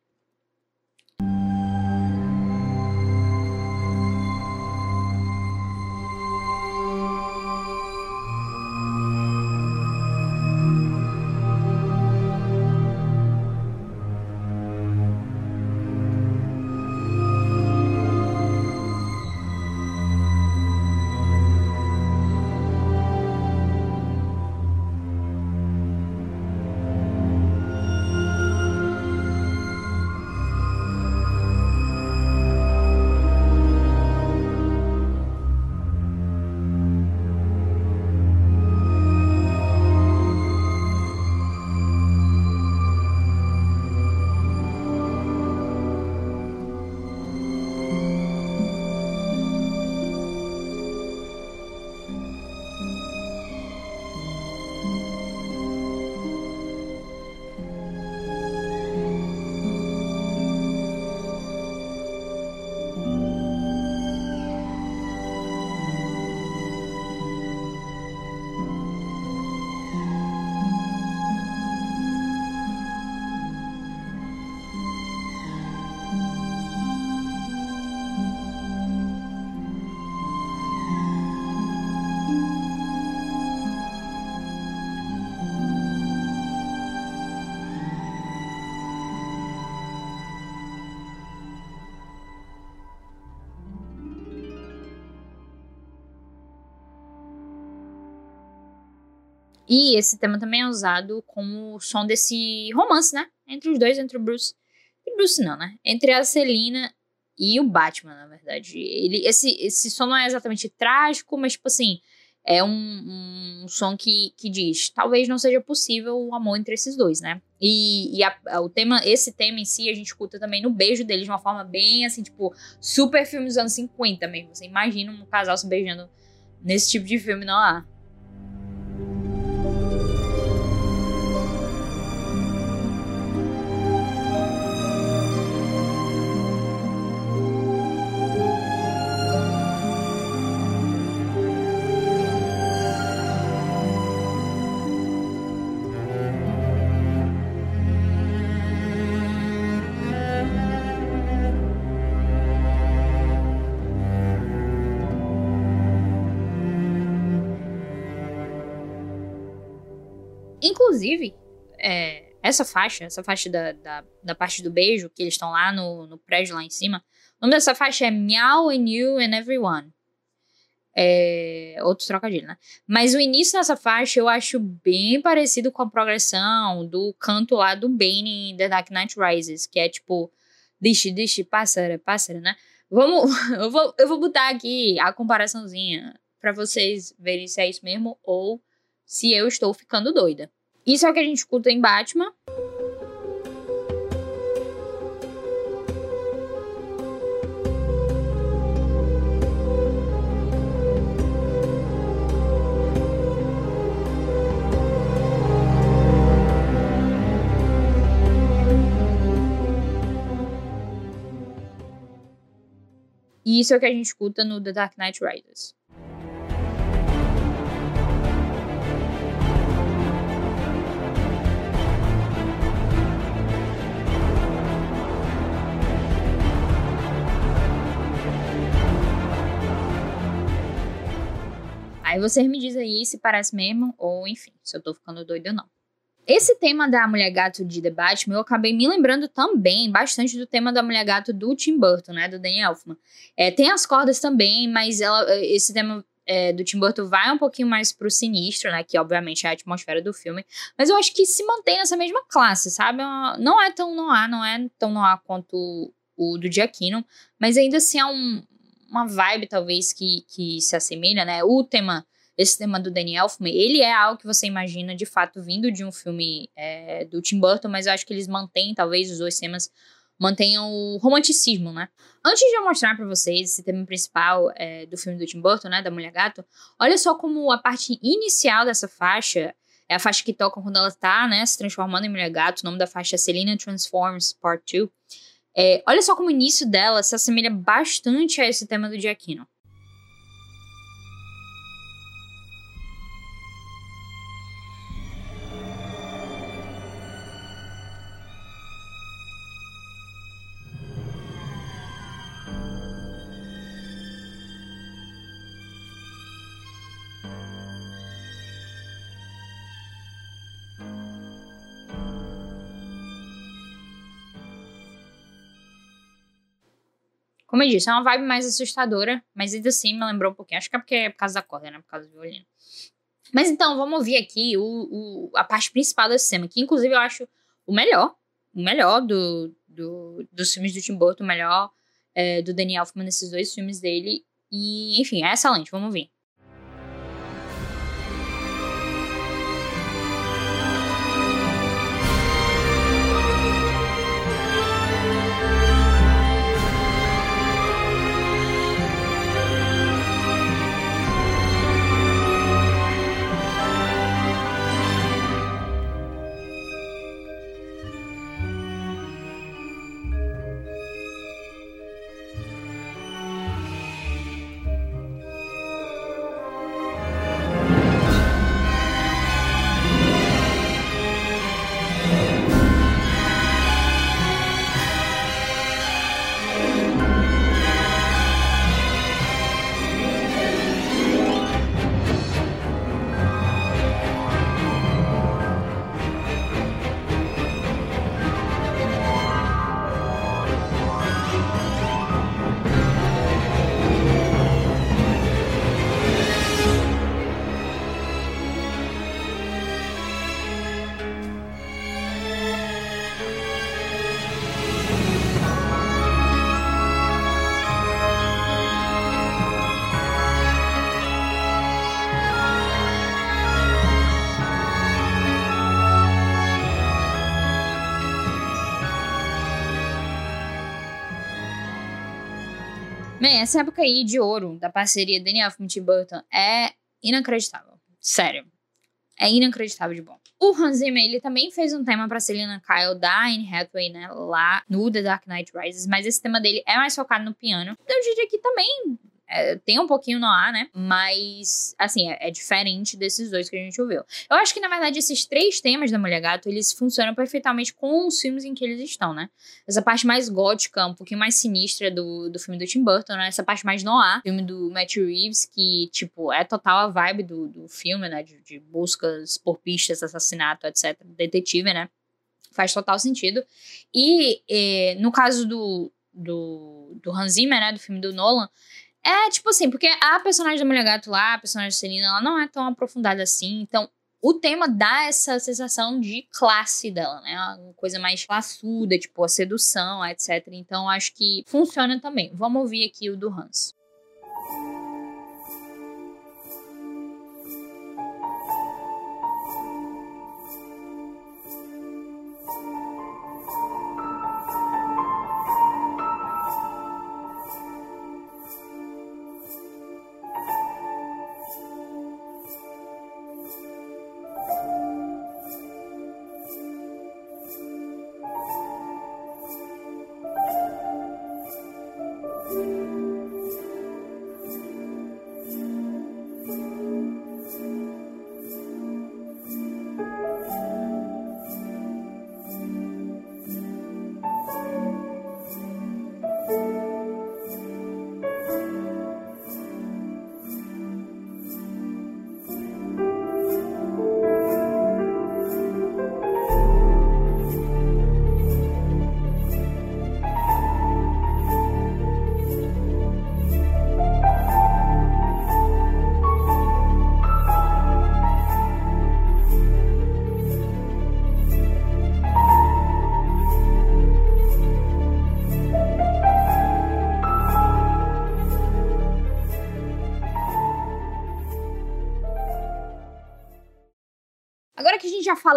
E esse tema também é usado como som desse romance, né? Entre os dois, entre o Bruce. E Bruce não, né? Entre a Celina e o Batman, na verdade. Ele, esse, esse som não é exatamente trágico, mas, tipo assim, é um, um som que, que diz: talvez não seja possível o amor entre esses dois, né? E, e a, o tema, esse tema em si, a gente escuta também no beijo deles de uma forma bem assim, tipo, super filme dos anos 50 mesmo. Você imagina um casal se beijando nesse tipo de filme, não há. Inclusive, essa faixa, essa faixa da, da, da, parte do beijo, que eles estão lá no, no prédio lá em cima, o nome dessa faixa é Meow and You and Everyone. É, outro trocadilho, né? Mas o início dessa faixa eu acho bem parecido com a progressão do canto lá do Bane em The Dark Knight Rises, que é tipo, deixe, deixe, pássaro, pássaro, né? Vamos, eu vou, eu vou botar aqui a comparaçãozinha para vocês verem se é isso mesmo ou se eu estou ficando doida. Isso é o que a gente escuta em Batman. E isso é o que a gente escuta no The Dark Knight Rises. Aí vocês me dizem aí se parece mesmo, ou enfim, se eu tô ficando doida ou não. Esse tema da Mulher Gato de The Batman, eu acabei me lembrando também bastante do tema da Mulher Gato do Tim Burton, né? Do Danny Elfman. É, tem as cordas também, mas ela, esse tema é, do Tim Burton vai um pouquinho mais pro sinistro, né? Que obviamente é a atmosfera do filme. Mas eu acho que se mantém nessa mesma classe, sabe? É não é tão noir, não é tão noir quanto o do Giacchino, mas ainda assim é um, uma vibe, talvez, que, que se assemelha, né? O tema, esse tema do Danny Elfman, ele é algo que você imagina, de fato, vindo de um filme é, do Tim Burton, mas eu acho que eles mantêm, talvez, os dois temas mantenham o romanticismo, né? Antes de eu mostrar para vocês esse tema principal é, do filme do Tim Burton, né, da Mulher Gato, olha só como a parte inicial dessa faixa é a faixa que toca quando ela tá, né, se transformando em Mulher Gato. O nome da faixa é Selena Transforms Part 2. É, olha só como o início dela se assemelha bastante a esse tema do Giacchino. Como eu disse, é uma vibe mais assustadora, mas ainda assim me lembrou um pouquinho. Acho que é porque é por causa da corda, né? Por causa do violino. Mas então, vamos ouvir aqui o, o, a parte principal desse tema, que inclusive eu acho o melhor, o melhor do, do, dos filmes do Tim Burton, o melhor é, do Danny Elfman nesses dois filmes dele. E, enfim, é excelente, vamos ouvir. Essa época aí de ouro da parceria Daniel Elfman Tim Burton é inacreditável. Sério. É inacreditável de bom. O Hans Zimmer, ele também fez um tema pra Selena Kyle da Anne Hathaway, né, lá no The Dark Knight Rises, mas esse tema dele é mais focado no piano. Então, eu diria que também é, tem um pouquinho no ar, né? Mas, assim, é, é, diferente desses dois que a gente ouviu. Eu acho que, na verdade, esses três temas da Mulher Gato, eles funcionam perfeitamente com os filmes em que eles estão, né? Essa parte mais gótica, um pouquinho mais sinistra do, do filme do Tim Burton, né? Essa parte mais noir, filme do Matt Reeves, que, tipo, é total a vibe do, do filme, né? De, de buscas por pistas, assassinato, etc. Detetive, né? Faz total sentido. E, e no caso do, do, do Hans Zimmer, né? Do filme do Nolan, é, tipo assim, porque a personagem da Mulher Gato lá, a personagem da Celina, ela não é tão aprofundada assim. Então, o tema dá essa sensação de classe dela, né? Uma coisa mais classuda, tipo a sedução, etc. Então, acho que funciona também. Vamos ouvir aqui o do Hans.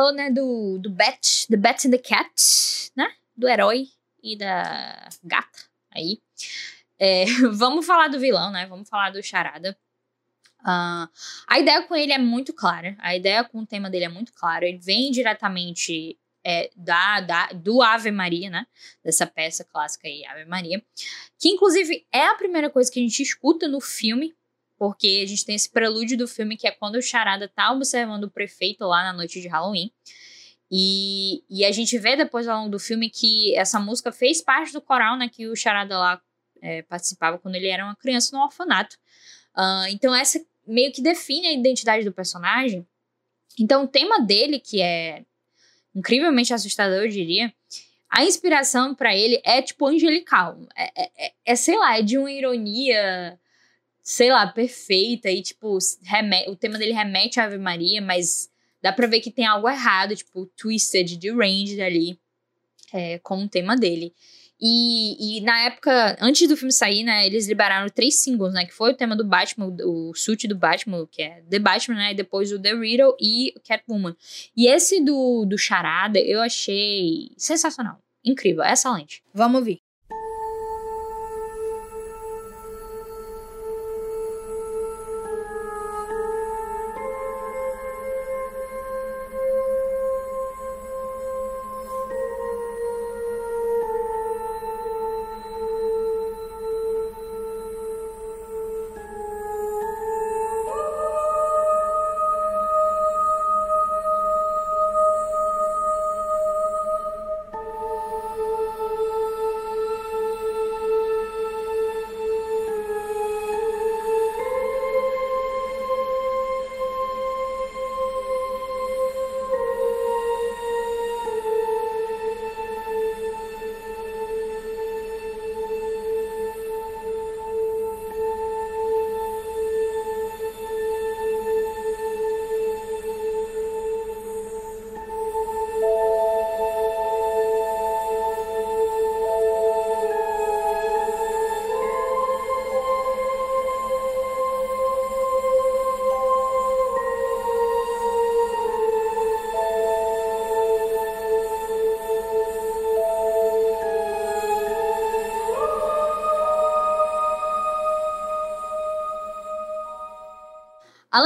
Falou, né, do, do Bat, The Bat and the Cat, né? Do herói e da gata aí. É, vamos falar do vilão, né? Vamos falar do Charada. Uh, a ideia com ele é muito clara. A ideia com o tema dele é muito clara. Ele vem diretamente é, da, da, do Ave Maria, né? Dessa peça clássica aí, Ave Maria. Que, inclusive, é a primeira coisa que a gente escuta no filme. Porque a gente tem esse prelúdio do filme que é quando o Charada tá observando o prefeito lá na noite de Halloween. E, e a gente vê depois ao longo do filme que essa música fez parte do coral, né? Que o Charada lá é, participava quando ele era uma criança no orfanato. Uh, então, essa meio que define a identidade do personagem. Então, o tema dele, que é incrivelmente assustador, eu diria, a inspiração para ele é tipo angelical. É, é, é, é, sei lá, é de uma ironia, sei lá, perfeita. E, tipo, o tema dele remete à Ave Maria, mas dá pra ver que tem algo errado, tipo, twisted, de range ali, é, com o tema dele. E, e, na época, antes do filme sair, né, eles liberaram três singles, né? Que foi o tema do Batman, o, o suit do Batman, que é The Batman, né? E depois o The Riddle e Catwoman. E esse do, do Charada eu achei sensacional. Incrível, excelente. Vamos ouvir.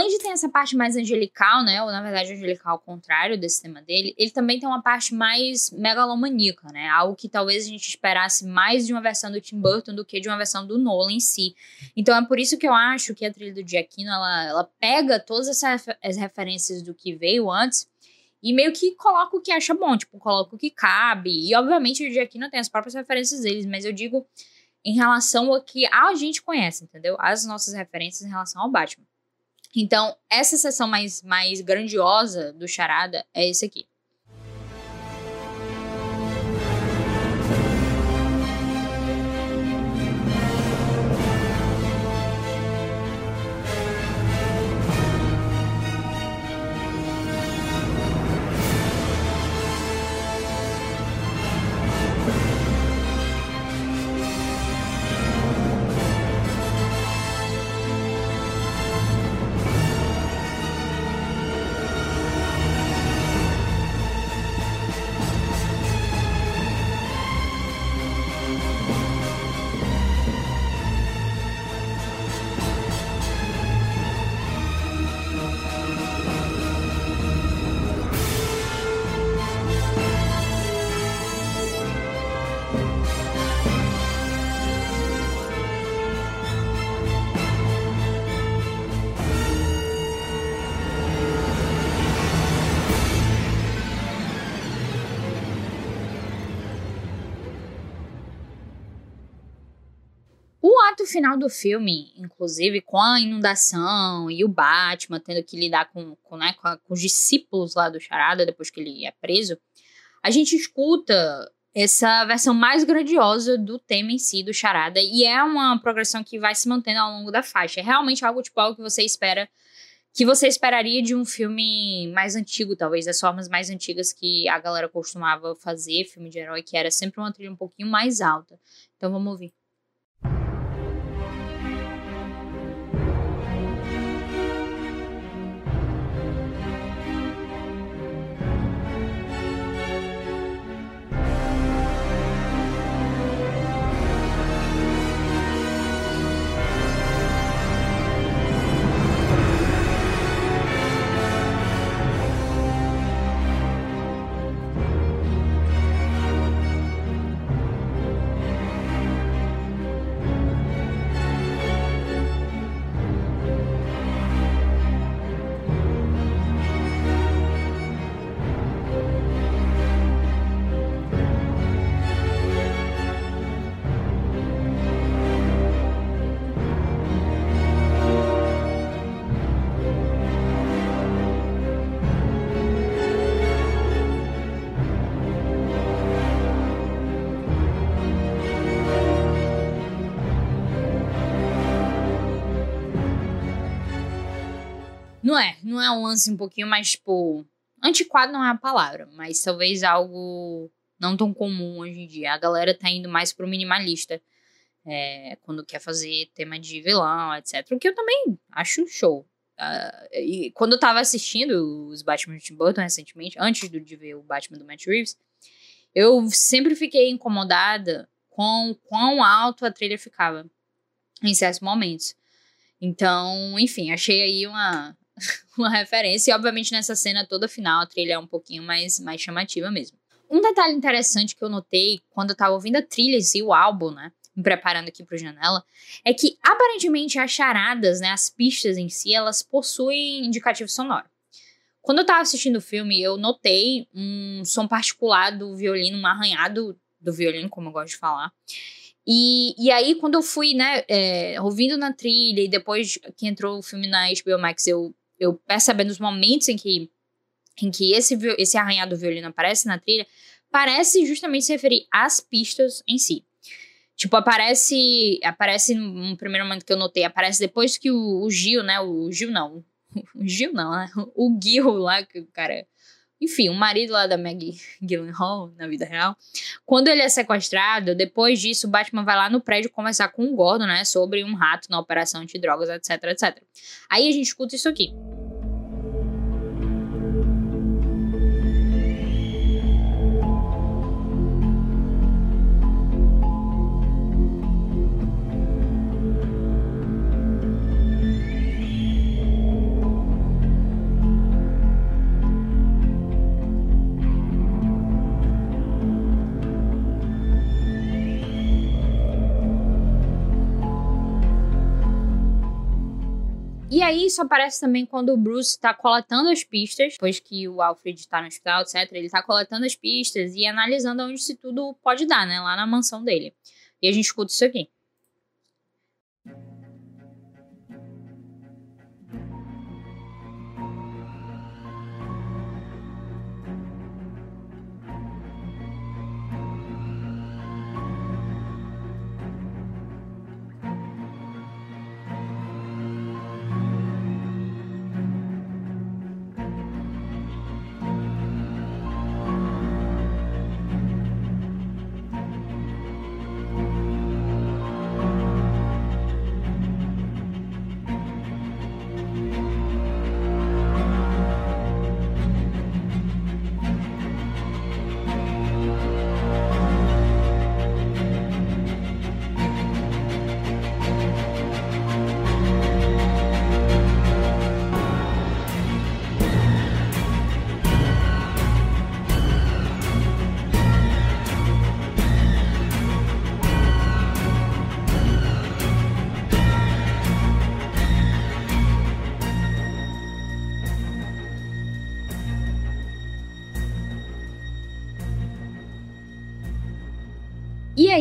De ter essa parte mais angelical, né? Ou na verdade angelical ao contrário desse tema dele, ele também tem uma parte mais megalomaníaca, né? Algo que talvez a gente esperasse mais de uma versão do Tim Burton do que de uma versão do Nolan em si. Então é por isso que eu acho que a trilha do Giacchino, ela, ela pega todas essas as referências do que veio antes e meio que coloca o que acha bom, tipo, coloca o que cabe. E obviamente o Giacchino tem as próprias referências deles, mas eu digo em relação ao que a gente conhece, entendeu? As nossas referências em relação ao Batman. Então, essa sessão mais, mais grandiosa do Charada é esse aqui. Final do filme, inclusive, com a inundação e o Batman tendo que lidar com, com, né, com, a, com os discípulos lá do Charada depois que ele é preso, a gente escuta essa versão mais grandiosa do tema em si, do Charada, e é uma progressão que vai se mantendo ao longo da faixa. É realmente algo tipo algo que você espera, que você esperaria de um filme mais antigo, talvez, das formas mais antigas que a galera costumava fazer, filme de herói, que era sempre uma trilha um pouquinho mais alta. Então vamos ouvir. Não é um lance um pouquinho mais, tipo. Antiquado não é a palavra, mas talvez algo não tão comum hoje em dia. A galera tá indo mais pro minimalista. É, quando quer fazer tema de vilão, etc. O que eu também acho show. Uh, e quando eu tava assistindo os Batman de Tim Burton recentemente, antes de ver o Batman do Matt Reeves, eu sempre fiquei incomodada com quão alto a trilha ficava em certos momentos. Então, enfim, achei aí uma, uma referência. E, obviamente, nessa cena toda final, a trilha é um pouquinho mais, mais chamativa mesmo. Um detalhe interessante que eu notei quando eu tava ouvindo a trilha si, o álbum, né? Me preparando aqui pro Janela, é que aparentemente as charadas, né? As pistas em si, elas possuem indicativo sonoro. Quando eu tava assistindo o filme, eu notei um som particular do violino, um arranhado do violino, como eu gosto de falar. E, e aí, quando eu fui, né, é, ouvindo na trilha, e depois que entrou o filme na HBO Max, eu, eu percebendo os momentos em que, em que esse, esse arranhado do violino aparece na trilha, parece justamente se referir às pistas em si. Tipo, aparece. Aparece no primeiro momento que eu notei, aparece depois que o, o Gil, né? O Gil não. O Gil não, né? O Gil lá, que o cara enfim, o marido lá da Maggie Gyllenhaal, na vida real, quando ele é sequestrado, depois disso, o Batman vai lá no prédio conversar com o Gordon, né, sobre um rato na operação antidrogas, etc, etc. Aí a gente escuta isso aqui. Aí isso aparece também quando o Bruce tá coletando as pistas, depois que o Alfred tá no hospital, etc. Ele tá coletando as pistas e analisando onde isso tudo pode dar, né? Lá na mansão dele. E a gente escuta isso aqui.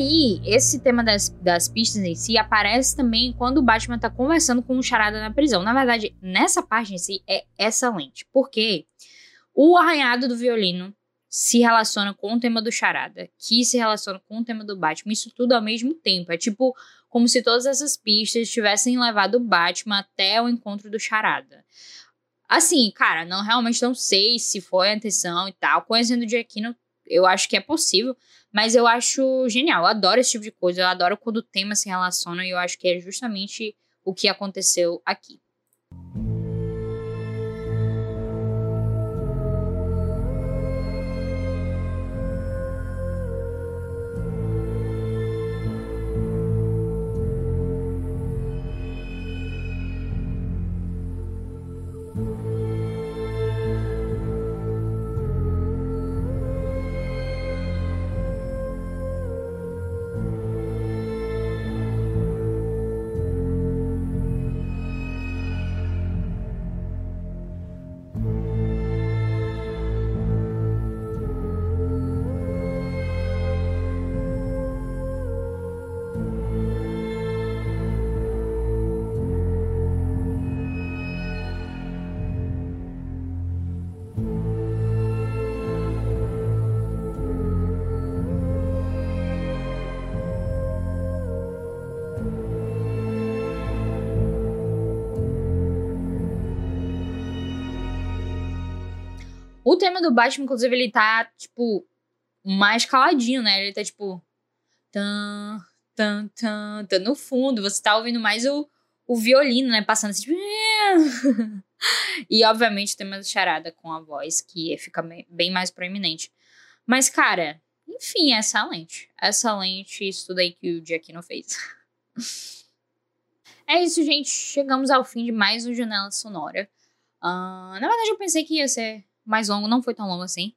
Aí, esse tema das, das pistas em si aparece também quando o Batman tá conversando com o Charada na prisão. Na verdade, nessa parte em si é excelente, porque o arranhado do violino se relaciona com o tema do Charada, que se relaciona com o tema do Batman, isso tudo ao mesmo tempo. É tipo como se todas essas pistas tivessem levado o Batman até o encontro do Charada. Assim, cara, não realmente não sei se foi a intenção e tal. Conhecendo o Giacchino, eu acho que é possível, mas eu acho genial, eu adoro esse tipo de coisa, eu adoro quando o tema se relaciona e eu acho que é justamente o que aconteceu aqui. O tema do Batman, inclusive, ele tá, tipo, mais caladinho, né? Ele tá, tipo. Tan, tan, tan, tan, no fundo. Você tá ouvindo mais o, o violino, né? Passando assim, tipo. e, obviamente, o tema do charada com a voz, que fica bem mais proeminente. Mas, cara, enfim, é excelente. É excelente isso tudo aí que o Giacchino fez. é isso, gente. Chegamos ao fim de mais um Janela Sonora. Uh, na verdade, eu pensei que ia ser mais longo, não foi tão longo assim.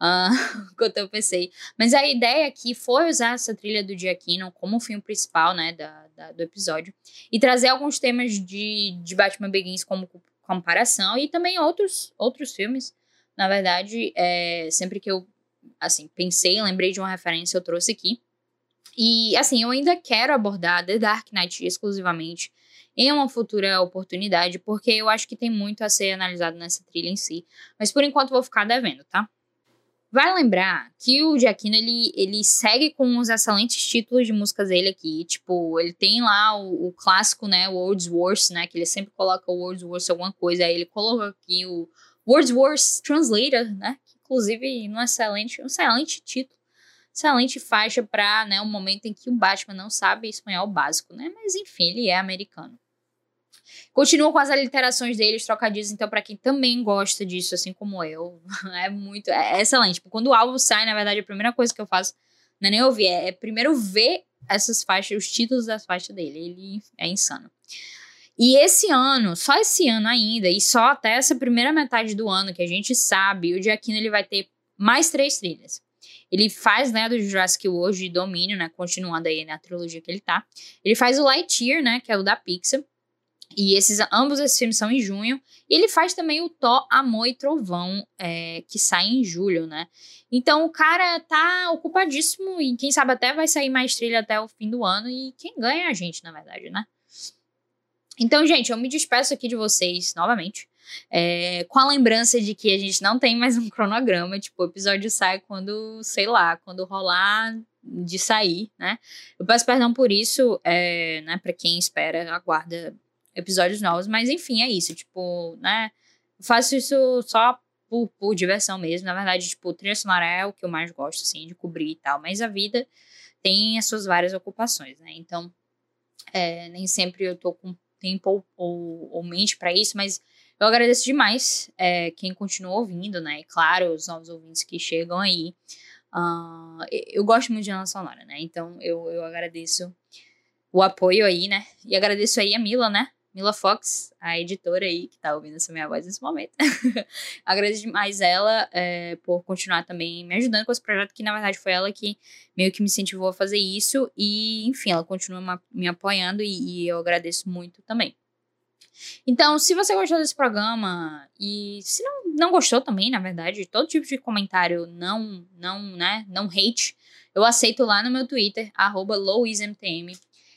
Uh, quanto eu pensei. Mas a ideia aqui foi usar essa trilha do Giacchino como filme principal, né, da, da, do episódio. E trazer alguns temas de, de Batman Begins como comparação e também outros, outros filmes. Na verdade, é, sempre que eu assim, pensei, lembrei de uma referência, eu trouxe aqui. E, assim, eu ainda quero abordar The Dark Knight exclusivamente em uma futura oportunidade, porque eu acho que tem muito a ser analisado nessa trilha em si. Mas por enquanto vou ficar devendo, tá? Vai lembrar que o Giacchino, ele, ele segue com os excelentes títulos de músicas dele aqui. Tipo, ele tem lá o, o clássico, né, o Wordsworth, né, que ele sempre coloca o Wordsworth alguma coisa. Aí ele colocou aqui o Wordsworth Translator, né, inclusive um excelente, um excelente título, excelente faixa para né, um momento em que o Batman não sabe espanhol básico, né? Mas enfim, ele é americano. Continua com as aliterações deles, trocadilhos, então para quem também gosta disso, assim como eu, é muito, é, é excelente. Tipo, quando o álbum sai, na verdade, a primeira coisa que eu faço não é nem ouvir, é, é primeiro ver essas faixas, os títulos das faixas dele. Ele é insano. E esse ano, só esse ano ainda, e só até essa primeira metade do ano que a gente sabe, o Giacchino ele vai ter mais três trilhas. Ele faz, né, do Jurassic World de Domínio, né, continuando aí na trilogia que ele tá. Ele faz o Lightyear, né, que é o da Pixar. E esses, ambos esses filmes são em junho. E ele faz também o Thor, Amor e Trovão, é, que sai em julho, né? Então o cara tá ocupadíssimo e quem sabe até vai sair mais trilha até o fim do ano. E quem ganha é a gente, na verdade, né? Então, gente, eu me despeço aqui de vocês novamente. É, com a lembrança de que a gente não tem mais um cronograma, tipo, o episódio sai quando, sei lá, quando rolar de sair, né? Eu peço perdão por isso, é, né, pra quem espera, aguarda episódios novos, mas enfim, é isso, tipo, né? Eu faço isso só por, por diversão mesmo, na verdade, tipo, trilha sonora é o que eu mais gosto, assim, de cobrir e tal, mas a vida tem as suas várias ocupações, né? Então, é, nem sempre eu tô com tempo ou, ou, ou mente para isso, mas eu agradeço demais é, quem continua ouvindo, né? E claro, os novos ouvintes que chegam aí. Uh, eu gosto muito de Ana Sonora, né? Então eu, eu agradeço o apoio aí, né? E agradeço aí a Mila, né? Mila Fox, a editora aí que tá ouvindo essa minha voz nesse momento. Agradeço demais ela é, por continuar também me ajudando com esse projeto, que na verdade foi ela que meio que me incentivou a fazer isso. E, enfim, ela continua me apoiando e, e eu agradeço muito também. Então, se você gostou desse programa e se não, não gostou também, na verdade, todo tipo de comentário não, não, né, não hate, eu aceito lá no meu Twitter, louismtm.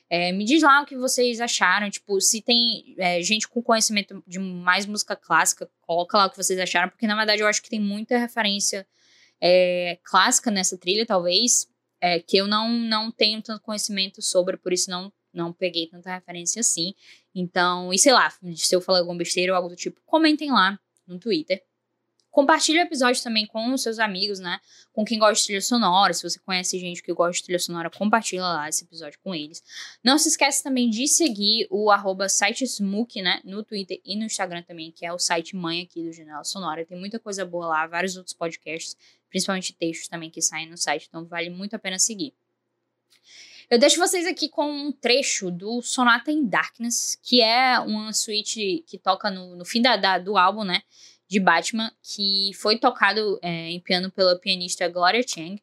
É, me diz lá o que vocês acharam. Tipo, se tem é, gente com conhecimento de mais música clássica, coloca lá o que vocês acharam, porque na verdade eu acho que tem muita referência é, clássica nessa trilha, talvez, é, que eu não, não tenho tanto conhecimento sobre, por isso não, não peguei tanta referência assim. Então, e sei lá, se eu falar alguma besteira ou algo do tipo, comentem lá no Twitter. Compartilhe o episódio também com os seus amigos, né? Com quem gosta de trilha sonora. Se você conhece gente que gosta de trilha sonora, compartilha lá esse episódio com eles. Não se esqueça também de seguir o arroba sitesmook, né? No Twitter e no Instagram também, que é o site mãe aqui do Janela Sonora. Tem muita coisa boa lá, vários outros podcasts, principalmente textos também que saem no site. Então vale muito a pena seguir. Eu deixo vocês aqui com um trecho do Sonata in Darkness, que é uma suíte que toca no, no fim da, da, do álbum, né? de Batman, que foi tocado é, em piano pela pianista Gloria Chang.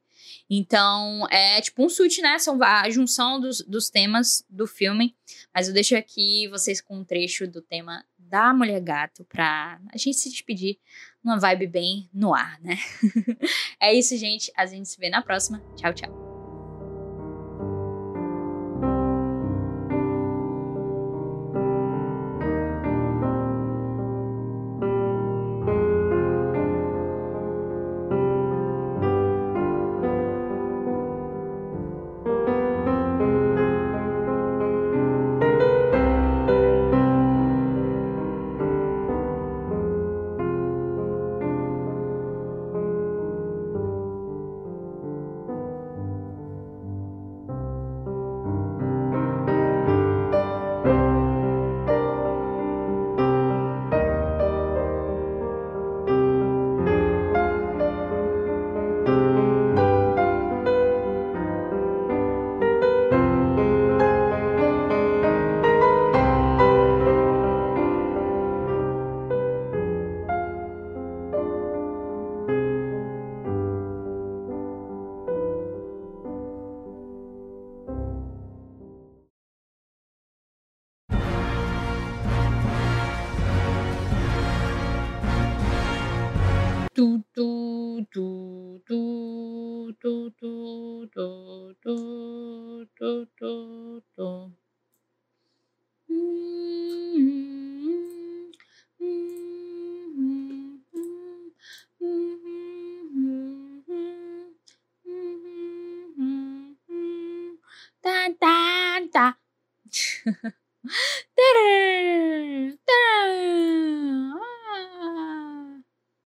Então, é tipo um suíte, né? São a junção dos, dos temas do filme. Mas eu deixo aqui vocês com um trecho do tema da Mulher Gato pra a gente se despedir numa vibe bem no ar, né? é isso, gente. A gente se vê na próxima. Tchau, tchau.